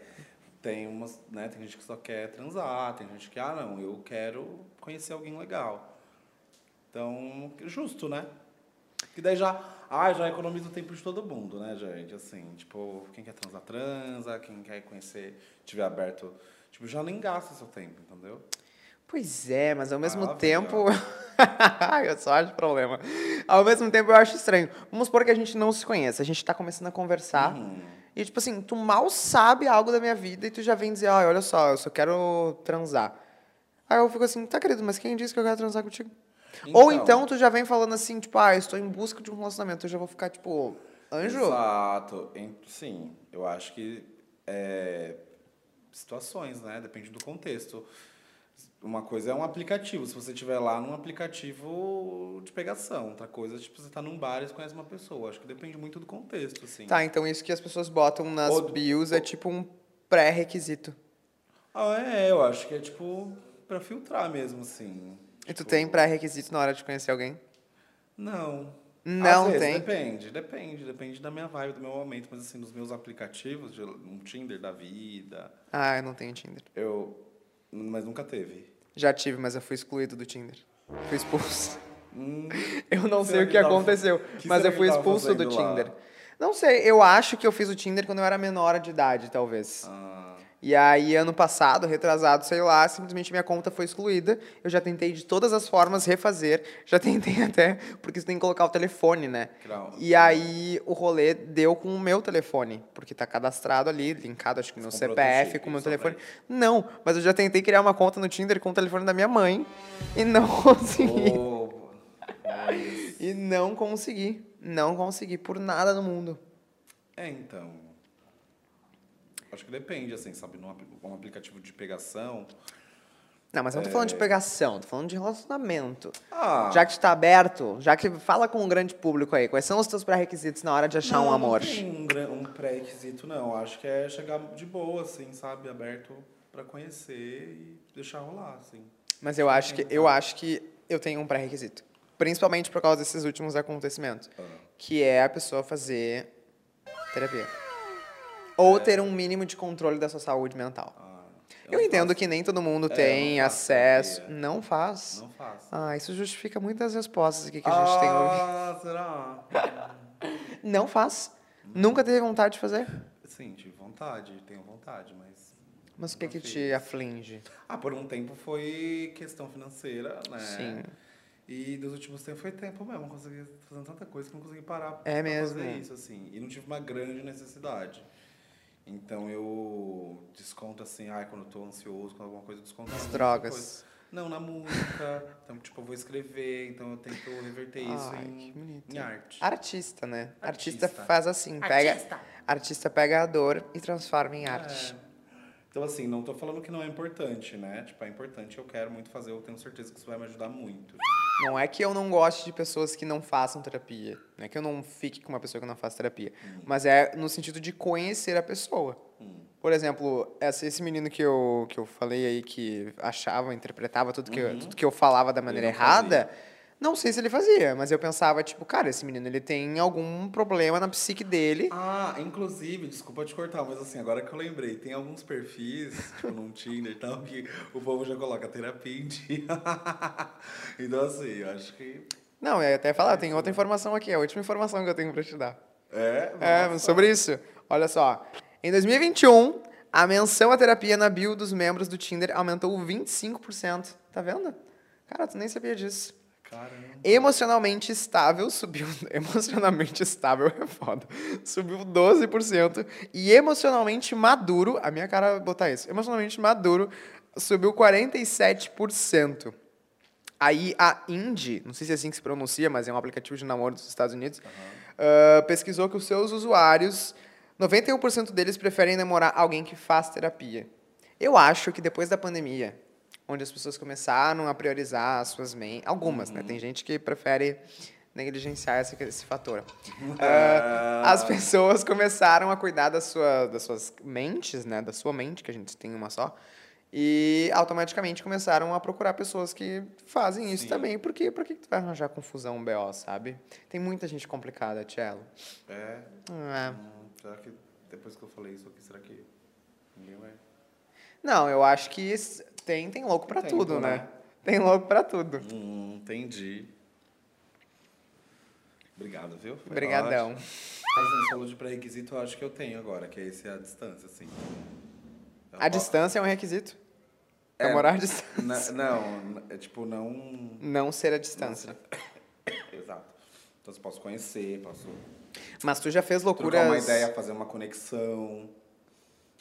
S3: Tem umas, né? Tem gente que só quer transar, tem gente que, ah, não, eu quero conhecer alguém legal. Então, justo, né? Que daí já, ah, já economiza o tempo de todo mundo, né, gente? Assim, tipo, quem quer transar, transa, quem quer conhecer, tiver aberto, tipo, já nem gasta seu tempo, entendeu?
S1: Pois é, mas ao mesmo
S3: Ah,
S1: tempo. eu só acho problema. Ao mesmo tempo eu acho estranho. Vamos supor que a gente não se conhece, a gente tá começando a conversar.
S3: Uhum.
S1: E, tipo assim, tu mal sabe algo da minha vida e tu já vem dizer, ah, olha só, eu só quero transar. Aí eu fico assim, tá, querido, mas quem disse que eu quero transar contigo? Ou
S3: Então.
S1: então tu já vem falando assim, tipo, ah, estou em busca de um relacionamento. Eu já vou ficar, tipo, Anjo?
S3: Exato. Sim, eu acho que é, situações, né? Depende do contexto. Uma coisa é um aplicativo. Se você estiver lá num aplicativo de pegação, outra coisa é tipo você tá num bar e você conhece uma pessoa. Acho que depende muito do contexto, assim.
S1: Tá, então isso que as pessoas botam nas
S3: Ou-
S1: bios é tipo um pré-requisito.
S3: Ah, é, eu acho que é tipo pra filtrar mesmo, assim.
S1: E tu
S3: Tipo,
S1: tem pré-requisito na hora de conhecer alguém?
S3: Não.
S1: Não
S3: vezes,
S1: tem.
S3: Depende, depende, depende da minha vibe, do meu momento. Mas assim, nos meus aplicativos, de um Tinder da vida,
S1: Ah, eu não tenho Tinder.
S3: eu. Mas nunca teve.
S1: Já tive, mas eu fui excluído do Tinder. Fui expulso.
S3: Hum,
S1: Eu não sei o que aconteceu,
S3: que
S1: mas eu fui expulso do
S3: lá?
S1: Tinder. Não sei, eu acho que eu fiz o Tinder quando eu era menor de idade, talvez.
S3: ah,
S1: E aí, ano passado, retrasado, sei lá, simplesmente minha conta foi excluída. Eu já tentei de todas as formas refazer. Já tentei até, porque você tem que colocar o telefone, né?
S3: Claro.
S1: E aí, o rolê deu com o meu telefone, porque tá cadastrado ali, linkado, acho que no
S3: comprou
S1: CPF,
S3: chip
S1: com o meu telefone. Não, mas eu já tentei criar uma conta no Tinder com o telefone da minha mãe e não consegui.
S3: mas-
S1: E não consegui. Não consegui por nada no mundo.
S3: É, então. Acho que depende, assim, sabe? Num um aplicativo de pegação.
S1: Não, mas eu não tô falando de pegação, tô falando de relacionamento.
S3: Ah,
S1: Já que está aberto, já que fala com um grande público aí, quais são os teus pré-requisitos na hora de achar um
S3: não,
S1: amor?
S3: Não tem um, um pré-requisito, não. Acho que é chegar de boa, assim, sabe? Aberto pra conhecer e deixar rolar, assim.
S1: Mas eu acho que eu acho que eu tenho um pré-requisito, principalmente por causa desses últimos acontecimentos,
S3: Ah.
S1: que é a pessoa fazer terapia.
S3: É.
S1: Ou ter um mínimo de controle da sua saúde mental.
S3: Ah,
S1: Eu
S3: não
S1: entendo
S3: faço-
S1: que nem todo mundo
S3: É, eu
S1: tem
S3: não
S1: acesso. Não faz.
S3: Não faço.
S1: Ah, isso justifica muitas respostas aqui que a gente tem ouvido.
S3: Ah, será?
S1: Não faz. Nunca teve vontade de fazer.
S3: Sim, tive vontade, tenho vontade, mas.
S1: Mas o que que te aflige?
S3: Ah, por um tempo foi questão financeira, né?
S1: Sim.
S3: E dos últimos tempos foi tempo mesmo. Consegui fazendo tanta coisa que não consegui parar
S1: É
S3: pra
S1: mesmo?
S3: fazer isso, assim. E não tive uma grande necessidade. Então eu desconto assim, ai, quando eu tô ansioso, quando alguma coisa eu desconto.
S1: As drogas.
S3: coisa. Não, na música. então, tipo, eu vou escrever, então eu tento reverter isso
S1: Ai,
S3: em,
S1: que bonito.
S3: em arte.
S1: Artista, né? Artista,
S3: Artista.
S1: faz assim, pega,
S4: Artista.
S1: artista pega a dor e transforma em arte.
S3: É. Então, assim, não tô falando que não é importante, né? Tipo, é importante, eu quero muito fazer, eu tenho certeza que isso vai me ajudar muito.
S1: Não é que eu não goste de pessoas que não façam terapia, não é que eu não fique com uma pessoa que não faz terapia, mas é no sentido de conhecer a pessoa. Por exemplo, esse menino que eu, que eu falei aí que achava, interpretava tudo que, eu, tudo que eu falava da maneira errada, não sei se ele fazia, mas eu pensava, tipo, cara, esse menino ele tem algum problema na psique dele.
S3: Ah, inclusive, desculpa te cortar, mas assim, agora que eu lembrei, tem alguns perfis, tipo no Tinder e tal, que o povo já coloca terapia em dia. então, assim, eu acho que.
S1: Não, eu ia até falar, tem outra informação aqui, a última informação que eu tenho pra te dar.
S3: É,
S1: É,
S3: nossa.
S1: sobre isso. Olha só. Em 2021, a menção à terapia na bio dos membros do Tinder aumentou 25%. Tá vendo? Cara, tu nem sabia disso.
S3: Caramba.
S1: Emocionalmente estável subiu. Emocionalmente estável é foda. Subiu 12%. E emocionalmente maduro. A minha cara vai botar isso. Emocionalmente maduro subiu 47%. Aí a Indy, não sei se é assim que se pronuncia, mas é um aplicativo de namoro dos Estados Unidos, ah, pesquisou que os seus usuários, 91% deles preferem namorar alguém que faz terapia. Eu acho que depois da pandemia, onde as pessoas começaram a priorizar as suas mentes, algumas, né? Tem gente que prefere negligenciar esse, esse fator. Ah, as pessoas começaram a cuidar da sua, das suas mentes, né? Da sua mente, que a gente tem uma só. E automaticamente começaram a procurar pessoas que fazem isso
S3: Sim.
S1: também. Porque por que tu vai arranjar confusão, BO, sabe? Tem muita gente complicada, Tchelo.
S3: É.
S1: Ah.
S3: Hum, será que depois que eu falei isso aqui, será que ninguém vai.
S1: Não, eu acho que tem, tem louco pra
S3: Tem,
S1: tudo,
S3: né?
S1: né? Tem louco pra tudo.
S3: Hum, entendi. Obrigado, viu? Foi
S1: Obrigadão.
S3: ótimo. Mas assim, falou de pré-requisito, eu acho que eu tenho agora, que é esse a distância, assim. Eu
S1: A
S3: não
S1: distância é um requisito.
S3: É,
S1: Namorar à
S3: posso-
S1: distância.
S3: Não, é tipo, não.
S1: Não ser a distância.
S3: Exato. Então você posso conhecer, posso
S1: Mas tu já fez loucuras...
S3: trocar uma ideia, fazer uma conexão.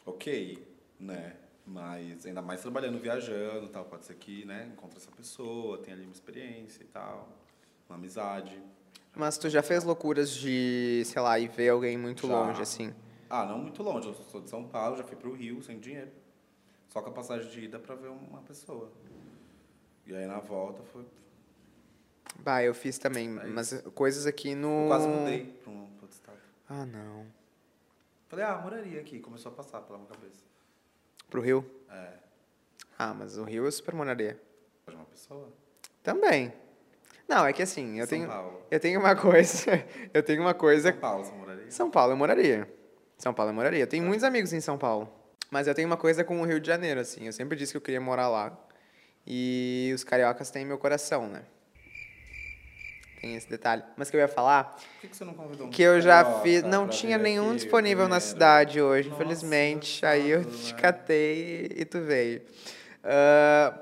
S3: Ok, né? Mas ainda mais trabalhando, viajando tal. Pode ser que, né, encontre essa pessoa, tenha ali uma experiência e tal. Uma amizade.
S1: Mas tu já fez loucuras de, sei lá, ir ver alguém muito
S3: Já.
S1: longe, assim?
S3: Ah, não muito longe. Eu sou de São Paulo, já fui pro Rio sem dinheiro. Só com a passagem de ida pra ver uma pessoa. E aí na volta foi.
S1: Bah, eu fiz também, mas coisas aqui no...
S3: Eu quase mudei pra um outro estado.
S1: Ah, não.
S3: Falei, ah, moraria aqui. Começou a passar pela minha cabeça.
S1: Pro Rio?
S3: É.
S1: Ah, mas o Rio eu super moraria.
S3: De uma pessoa?
S1: Também. Não, é que assim, eu
S3: São
S1: tenho...
S3: Paulo.
S1: Eu tenho uma coisa... eu tenho uma coisa...
S3: São Paulo, você moraria?
S1: São Paulo eu moraria. São Paulo eu moraria. Eu tenho muitos amigos em São Paulo. Mas eu tenho uma coisa com o Rio de Janeiro, assim. Eu sempre disse que eu queria morar lá. E os cariocas têm meu coração, né? Tem esse detalhe. Mas que eu ia falar,
S3: Por que, que você não convidou um
S1: que eu já
S3: carioca
S1: fiz. Não tinha nenhum
S3: aqui
S1: disponível na
S3: primeiro?
S1: cidade hoje,
S3: Nossa,
S1: infelizmente. Aí eu te
S3: né?
S1: catei e tu veio. Ah,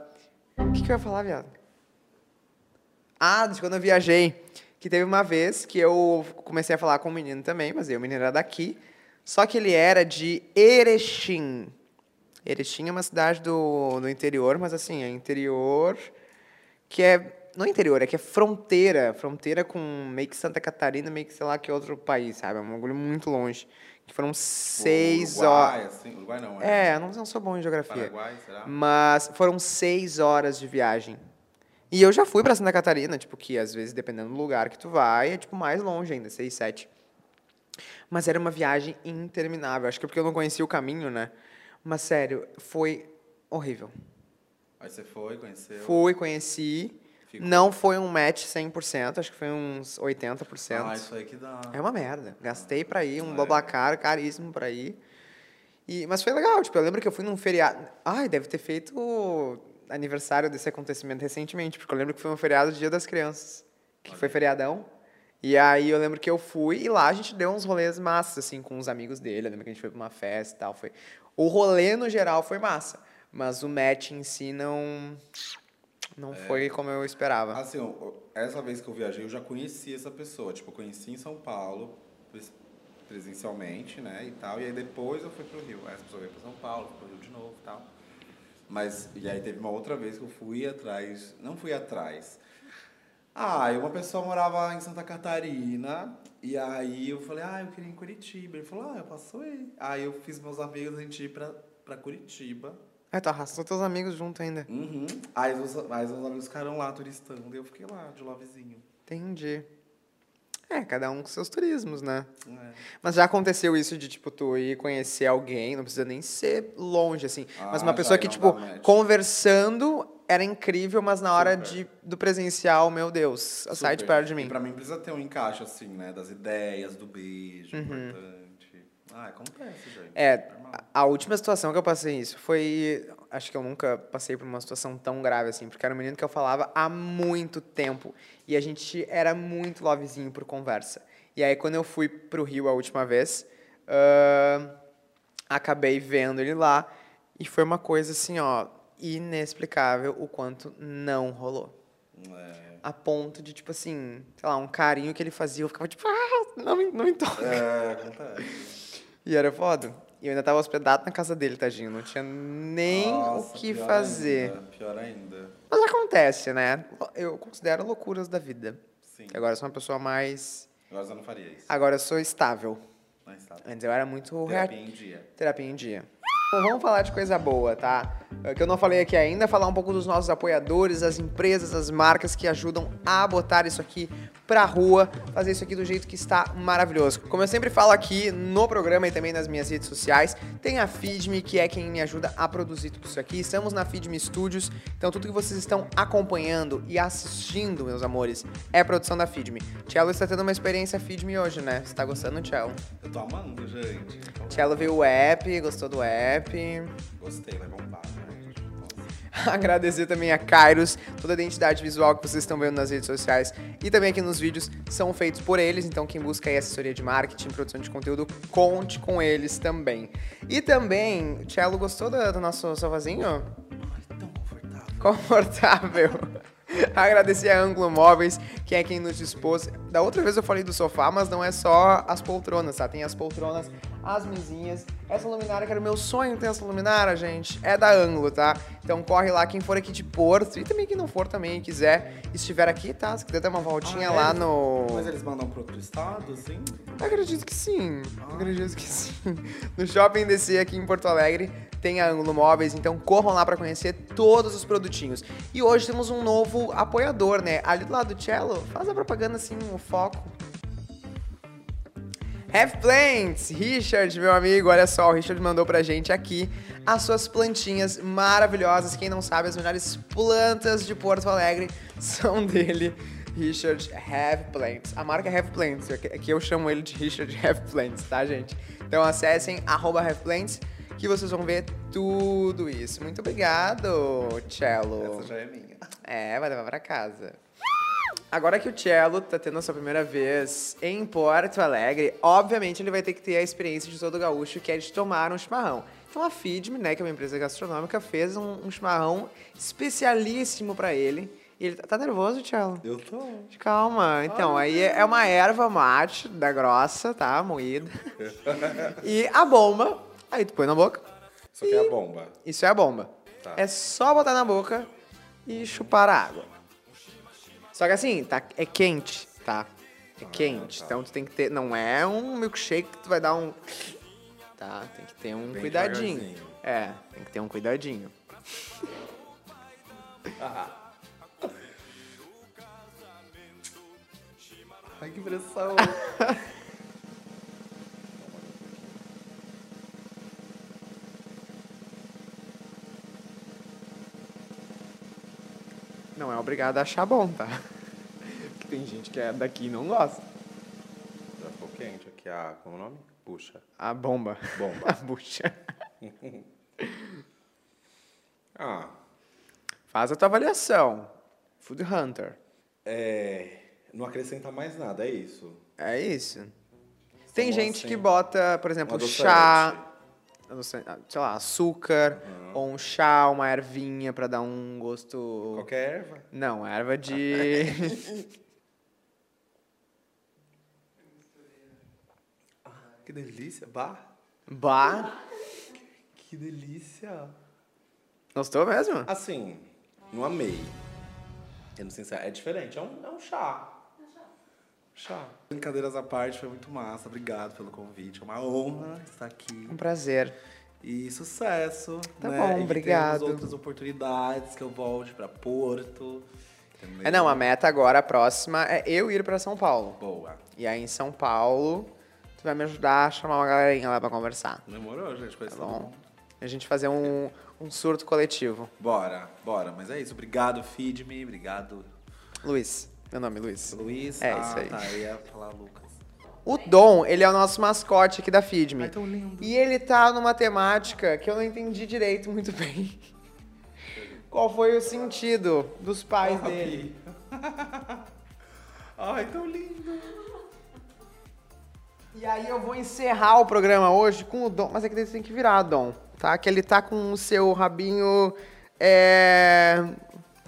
S1: O que, que eu ia falar, viado? Ah, de quando eu viajei. Que teve uma vez que eu comecei a falar com um menino também, mas aí o menino era daqui. Só que ele era de Erechim. Erechim é uma cidade do, do interior, mas assim, é interior que é. Não é interior, é que é fronteira. Fronteira com meio que Santa Catarina, meio que sei lá que outro país, sabe? É um bagulho muito longe. Que foram seis
S3: Uruguai,
S1: horas.
S3: Assim, Uruguai não, é?
S1: É, eu não, não sou bom em geografia.
S3: Paraguai, será?
S1: Mas foram seis horas de viagem. E eu já fui pra Santa Catarina, tipo, que às vezes, dependendo do lugar que tu vai, é tipo mais longe ainda, seis, sete. Mas era uma viagem interminável. Acho que é porque eu não conhecia o caminho, né? Mas sério, foi horrível.
S3: Aí você foi, conheceu.
S1: Fui, conheci.
S3: Ficou.
S1: Não foi um match 100%, acho que foi uns 80%.
S3: Ah, isso aí que dá.
S1: É uma merda. Gastei pra ir, um
S3: É.
S1: Babacar caríssimo pra ir. E, mas foi legal, tipo, eu lembro que eu fui num feriado. Ai, deve ter feito aniversário desse acontecimento recentemente, porque eu lembro que foi um feriado do Dia das Crianças, que foi feriadão. E aí eu lembro que eu fui e lá a gente deu uns rolês massas, assim, com os amigos dele. Eu lembro que a gente foi pra uma festa e tal. Foi... O rolê, no geral, foi massa. Mas o match em si não. Não
S3: É.
S1: foi como eu esperava.
S3: Assim, essa vez que eu viajei, eu já conheci essa pessoa. Tipo, eu conheci em São Paulo, pres- presencialmente, né, e tal. E aí depois eu fui pro Rio. Aí essa pessoa veio pra São Paulo, fui pro Rio de novo e tal. Mas, e aí teve uma outra vez que eu fui atrás, não fui atrás. Ah, e uma pessoa morava em Santa Catarina, e aí eu falei, ah, eu queria ir em Curitiba. Ele falou, ah, eu posso ir. Aí eu fiz meus amigos a gente ir pra, pra Curitiba.
S1: Aí tu arrastou teus amigos junto ainda.
S3: Uhum. Aí os, aí os amigos ficaram lá turistando, e eu fiquei lá, de lovezinho.
S1: Entendi. É, cada um com seus turismos, né?
S3: É.
S1: Mas já aconteceu isso de, tipo, tu ir conhecer alguém, não precisa nem ser longe, assim. mas
S3: Ah,
S1: uma
S3: já,
S1: pessoa
S3: e
S1: que, tipo, conversando era incrível, mas na hora
S3: Super.
S1: de, do presencial, meu Deus, sai de perto de
S3: E
S1: mim.
S3: pra mim precisa ter um encaixe, assim, né? Das ideias, do beijo,
S1: Uhum.
S3: importante. Ah, acontece, gente.
S1: É,
S3: Normal.
S1: a, a última situação que eu passei isso foi. Acho que eu nunca passei por uma situação tão grave assim, porque era um menino que eu falava há muito tempo. E a gente era muito lovezinho por conversa. E aí, quando eu fui pro Rio a última vez, ahn, acabei vendo ele lá. E foi uma coisa assim, ó, inexplicável o quanto não rolou.
S3: É.
S1: A ponto de, tipo assim, sei lá, um carinho que ele fazia, eu ficava tipo, ah, não não me toca.
S3: É, acontece.
S1: E era foda. E eu ainda tava hospedado na casa dele, tadinho. Não tinha nem
S3: Nossa,
S1: o que
S3: pior
S1: fazer.
S3: Ainda, pior ainda.
S1: Mas acontece, né? Eu considero loucuras da vida.
S3: Sim.
S1: Agora eu sou uma pessoa mais.
S3: Agora você não faria isso.
S1: Agora eu sou estável.
S3: Mas sabe.
S1: Antes eu era muito
S3: Terapia
S1: reati-
S3: em dia.
S1: Terapia em dia. Bom, vamos falar de coisa boa, tá? É, Que eu não falei aqui ainda, falar um pouco dos nossos apoiadores, as empresas, as marcas que ajudam a botar isso aqui pra rua, fazer isso aqui do jeito que está maravilhoso. Como eu sempre falo aqui no programa e também nas minhas redes sociais, tem a Feedme, que é quem me ajuda a produzir tudo isso aqui. Estamos na Feedme Studios, então tudo que vocês estão acompanhando e assistindo, meus amores, é produção da Feedme. Cello está tendo uma experiência Feedme hoje, né? Você tá gostando, Cello?
S3: Eu tô amando, gente.
S1: Cello viu o app, gostou do app.
S3: Gostei, vai bombar.
S1: Agradecer também a Kairos, toda a identidade visual que vocês estão vendo nas redes sociais e também aqui nos vídeos são feitos por eles, então quem busca aí assessoria de marketing, produção de conteúdo, conte com eles também. E também, o Cello gostou do, do nosso sofazinho?
S3: Ai, tão confortável.
S1: Confortável. Agradecer a Anglo Móveis, que é quem nos dispôs. Da outra vez eu falei do sofá, mas não é só as poltronas, tá? Tem as poltronas as mesinhas. Essa luminária, que era o meu sonho ter essa luminária, gente, é da Ângulo, tá? Então corre lá, quem for aqui de Porto, e também quem não for também, quiser, estiver aqui, tá? Se quiser dar uma voltinha
S3: Ah,
S1: lá
S3: é?
S1: no...
S3: Mas eles mandam pro outro estado, assim?
S1: Acredito que sim. Acredito que sim. No Shopping DC aqui em Porto Alegre tem a Ângulo Móveis, então corram lá pra conhecer todos os produtinhos. E hoje temos um novo apoiador, né? Ali do lado do Cello, faz a propaganda assim, o foco. Have Plants, Richard, meu amigo, olha só, o Richard mandou pra gente aqui as suas plantinhas maravilhosas. Quem não sabe, as melhores plantas de Porto Alegre são dele, Richard Have Plants. A marca é Have Plants, aqui eu chamo ele de Richard Have Plants, tá, gente? Então acessem arroba Have Plants que vocês vão ver tudo isso. Muito obrigado, Cello.
S3: Essa já é minha.
S1: É, vai levar pra casa. Agora que o Cello tá tendo a sua primeira vez em Porto Alegre, obviamente ele vai ter que ter a experiência de todo gaúcho, que é de tomar um chimarrão. Então a Feedme, né, que é uma empresa gastronômica, fez um, um chimarrão especialíssimo pra ele. E ele tá, tá nervoso, Cello?
S3: Eu tô.
S1: Calma. Então, aí é uma erva mate da grossa, tá? Moída. e a bomba, aí tu põe na boca.
S3: Isso aqui é a bomba.
S1: Isso é a bomba.
S3: Tá.
S1: É só botar na boca e chupar a água. Só que assim, tá, é quente, tá? É quente.
S3: tá.
S1: Então tu tem que ter. Não é um milkshake que tu vai dar um. Tá? Tem que ter um
S3: Bem
S1: cuidadinho. É, tem que ter um cuidadinho.
S3: Ai, que pressão.
S1: Não é obrigado a achar bom, tá? Porque tem gente que é daqui e não gosta.
S3: Já ficou quente aqui a. Como é o nome? Puxa.
S1: A bomba.
S3: Bomba.
S1: A bucha.
S3: Ah,
S1: Faz a tua avaliação. Food Hunter.
S3: é. Não acrescenta mais nada, é isso.
S1: É isso. Tem
S3: Como
S1: gente
S3: assim?
S1: que bota, por exemplo, chá, sei lá, açúcar, ou um chá, uma ervinha pra dar um gosto.
S3: Qualquer erva.
S1: Não, erva de.
S3: Que delícia. Bah.
S1: Bah.
S3: Que delícia.
S1: Gostou mesmo?
S3: Assim, não amei. Sendo sincero, é diferente. É um, é um chá. Chá. Brincadeiras à parte, foi muito massa. Obrigado pelo convite. É uma honra estar aqui.
S1: Um prazer.
S3: E sucesso.
S1: Tá
S3: né?
S1: bom,
S3: E
S1: obrigado.
S3: outras oportunidades, que eu volte pra Porto.
S1: É, não, a meta agora, a próxima, é eu ir pra São Paulo.
S3: Boa.
S1: E aí em São Paulo, tu vai me ajudar a chamar uma galerinha lá pra conversar.
S3: Demorou, gente.
S1: Tá bom? A gente fazer um, um surto coletivo.
S3: Bora, bora. Mas é isso. Obrigado, Feed-me. Obrigado,
S1: Luiz. Meu nome é Luiz.
S3: Luiz.
S1: É
S3: ah,
S1: isso aí.
S3: Tá, eu ia falar Lucas.
S1: O Dom, ele é o nosso mascote aqui da Feedme.
S3: Ai, tão lindo.
S1: E ele tá numa temática que eu não entendi direito muito bem. Qual foi o sentido dos pais
S3: Ó,
S1: dele?
S3: Ai, tão lindo.
S1: E aí eu vou encerrar o programa hoje com o Dom. Mas é que você tem que virar, Dom. Tá? Que ele tá com o seu rabinho é,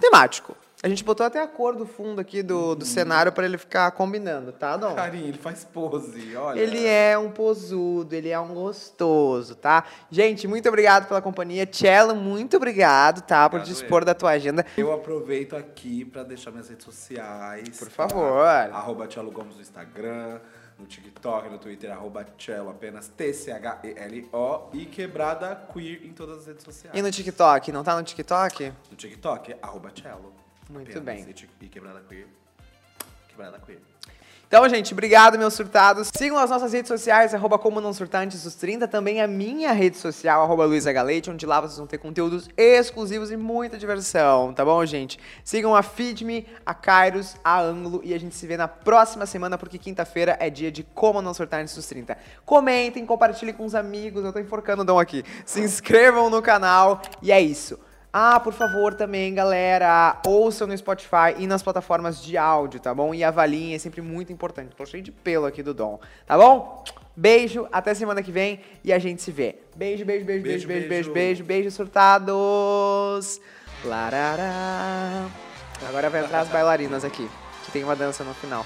S1: temático. A gente botou até a cor do fundo aqui do, do cenário pra ele ficar combinando, tá, Dom?
S3: Carinho, ele faz pose, olha.
S1: Ele é um posudo, ele é um gostoso, tá? Gente, muito obrigado pela companhia. Cello, muito obrigado, tá? Por
S3: Obrigado,
S1: dispor da tua agenda.
S3: Eu aproveito aqui pra deixar minhas redes sociais.
S1: Por
S3: tá?
S1: favor.
S3: Arroba Tchelo Gomes no Instagram, no TikTok, no Twitter, arroba Tchelo, apenas T-C-H-E-L-O. E Quebrada Queer em todas as redes sociais.
S1: E no TikTok? Não tá no TikTok?
S3: No TikTok, arroba Cello.
S1: Muito
S3: Apenas.
S1: bem.
S3: E, Quebrada Queer. Quebrada Queer.
S1: Então, gente, obrigado, meus surtados. Sigam as nossas redes sociais, arroba como não surtar antes dos 30. Também a minha rede social, arroba Galete, onde lá vocês vão ter conteúdos exclusivos e muita diversão, tá bom, gente? Sigam a Feedme, a Kairos, a Ângulo e a gente se vê na próxima semana, porque quinta-feira é dia de como não surtar antes dos 30. Comentem, compartilhem com os amigos, eu tô enforcando o Dom aqui. Se inscrevam no canal e é isso. Ah, por favor, também, galera, ouçam no Spotify e nas plataformas de áudio, tá bom? E avaliem, é sempre muito importante. Tô cheio de pelo aqui do Dom, tá bom? Beijo, até semana que vem e a gente se vê. Beijo, beijo, beijo,
S3: beijo,
S1: Beijo, beijo,
S3: beijo,
S1: beijo. beijo, surtados. Larará. Agora vai entrar as bailarinas aqui, que tem uma dança no final.